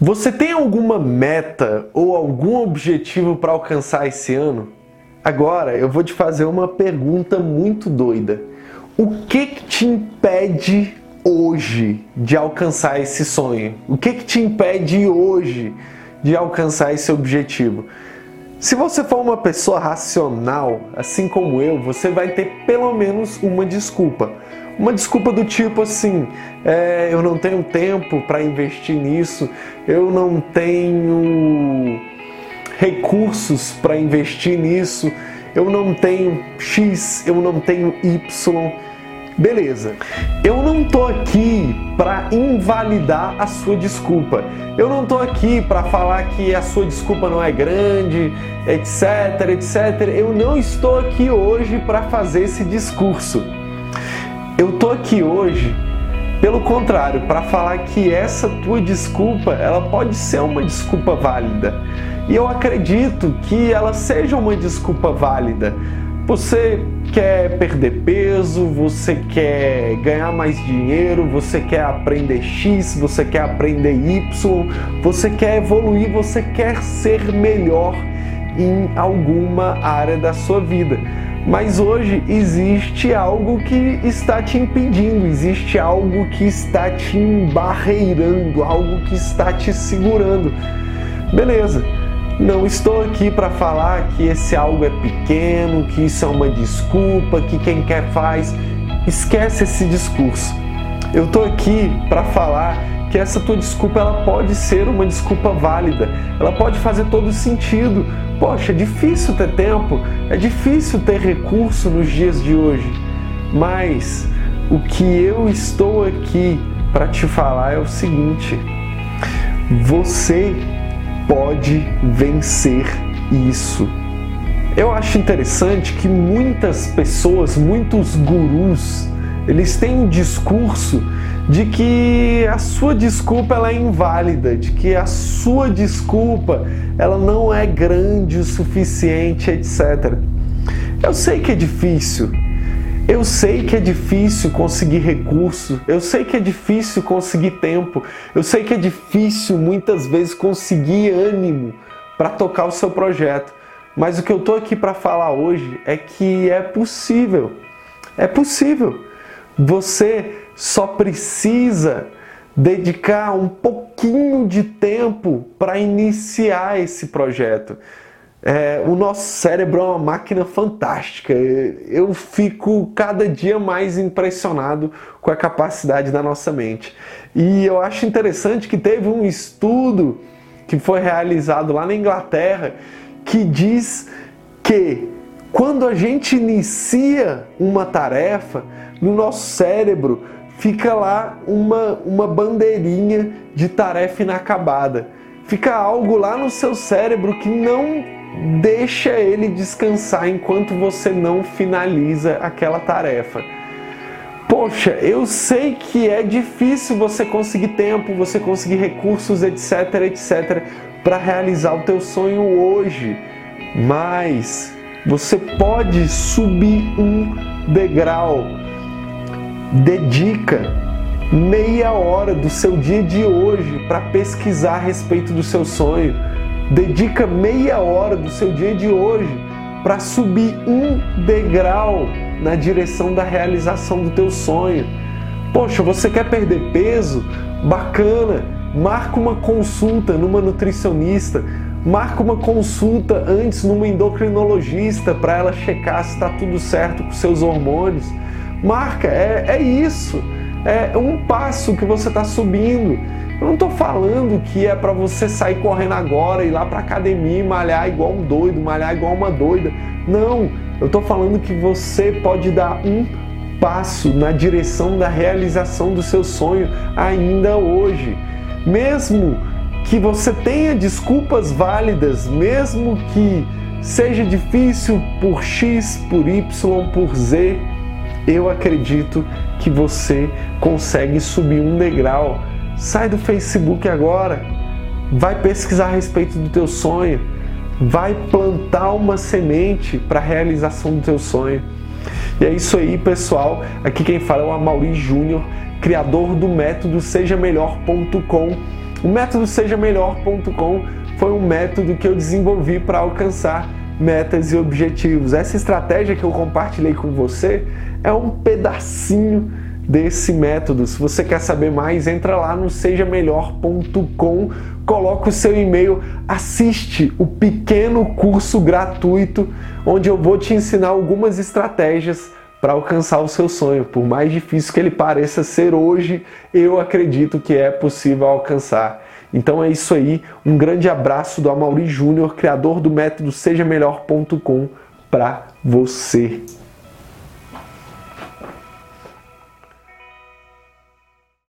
Você tem alguma meta ou algum objetivo para alcançar esse ano? Agora eu vou te fazer uma pergunta muito doida. O que, que te impede hoje de alcançar esse sonho? O que, que te impede hoje de alcançar esse objetivo? Se você for uma pessoa racional, assim como eu, você vai ter pelo menos uma desculpa. Uma desculpa do tipo assim: é, eu não tenho tempo para investir nisso, eu não tenho recursos para investir nisso, eu não tenho X, eu não tenho Y. Beleza. Eu não tô aqui para invalidar a sua desculpa. Eu não tô aqui para falar que a sua desculpa não é grande, etc, etc. Eu não estou aqui hoje para fazer esse discurso. Eu tô aqui hoje, pelo contrário, para falar que essa tua desculpa, ela pode ser uma desculpa válida. E eu acredito que ela seja uma desculpa válida. Você quer perder peso, você quer ganhar mais dinheiro, você quer aprender X, você quer aprender Y, você quer evoluir, você quer ser melhor em alguma área da sua vida. Mas hoje existe algo que está te impedindo, existe algo que está te embarreirando, algo que está te segurando. Beleza. Não estou aqui para falar que esse algo é pequeno, que isso é uma desculpa, que quem quer faz. Esquece esse discurso. Eu estou aqui para falar que essa tua desculpa ela pode ser uma desculpa válida, ela pode fazer todo sentido, Poxa, é difícil ter tempo, é difícil ter recurso nos dias de hoje, mas o que eu estou aqui para te falar é o seguinte: você pode vencer isso. Eu acho interessante que muitas pessoas, muitos gurus, eles têm um discurso de que a sua desculpa ela é inválida, de que a sua desculpa ela não é grande o suficiente, etc. Eu sei que é difícil. Eu sei que é difícil conseguir recurso, eu sei que é difícil conseguir tempo, eu sei que é difícil muitas vezes conseguir ânimo para tocar o seu projeto. Mas o que eu tô aqui para falar hoje é que é possível. É possível. Você só precisa dedicar um pouquinho de tempo para iniciar esse projeto. É, o nosso cérebro é uma máquina fantástica. Eu fico cada dia mais impressionado com a capacidade da nossa mente. E eu acho interessante que teve um estudo que foi realizado lá na Inglaterra que diz que quando a gente inicia uma tarefa, no nosso cérebro fica lá uma, uma bandeirinha de tarefa inacabada. Fica algo lá no seu cérebro que não deixa ele descansar enquanto você não finaliza aquela tarefa. Poxa, eu sei que é difícil você conseguir tempo, você conseguir recursos, etc, etc, para realizar o teu sonho hoje, mas você pode subir um degrau dedica meia hora do seu dia de hoje para pesquisar a respeito do seu sonho. Dedica meia hora do seu dia de hoje para subir um degrau na direção da realização do teu sonho. Poxa, você quer perder peso? Bacana! Marca uma consulta numa nutricionista, marca uma consulta antes numa endocrinologista para ela checar se está tudo certo com seus hormônios Marca, é, é isso. É um passo que você está subindo. Eu não estou falando que é para você sair correndo agora, ir lá para academia e malhar igual um doido, malhar igual uma doida. Não, eu estou falando que você pode dar um passo na direção da realização do seu sonho ainda hoje. Mesmo que você tenha desculpas válidas, mesmo que seja difícil por X, por Y, por Z, eu acredito que você consegue subir um degrau. Sai do Facebook agora. Vai pesquisar a respeito do teu sonho. Vai plantar uma semente para a realização do teu sonho. E é isso aí, pessoal. Aqui quem fala é o Amaury Júnior, criador do método sejamelhor.com. O método sejamelhor.com foi um método que eu desenvolvi para alcançar metas e objetivos. Essa estratégia que eu compartilhei com você é um pedacinho desse método. Se você quer saber mais, entra lá no sejamelhor.com, coloca o seu e-mail, assiste o pequeno curso gratuito onde eu vou te ensinar algumas estratégias para alcançar o seu sonho. Por mais difícil que ele pareça ser hoje, eu acredito que é possível alcançar. Então é isso aí. Um grande abraço do Amaury Júnior, criador do método sejamelhor.com para você.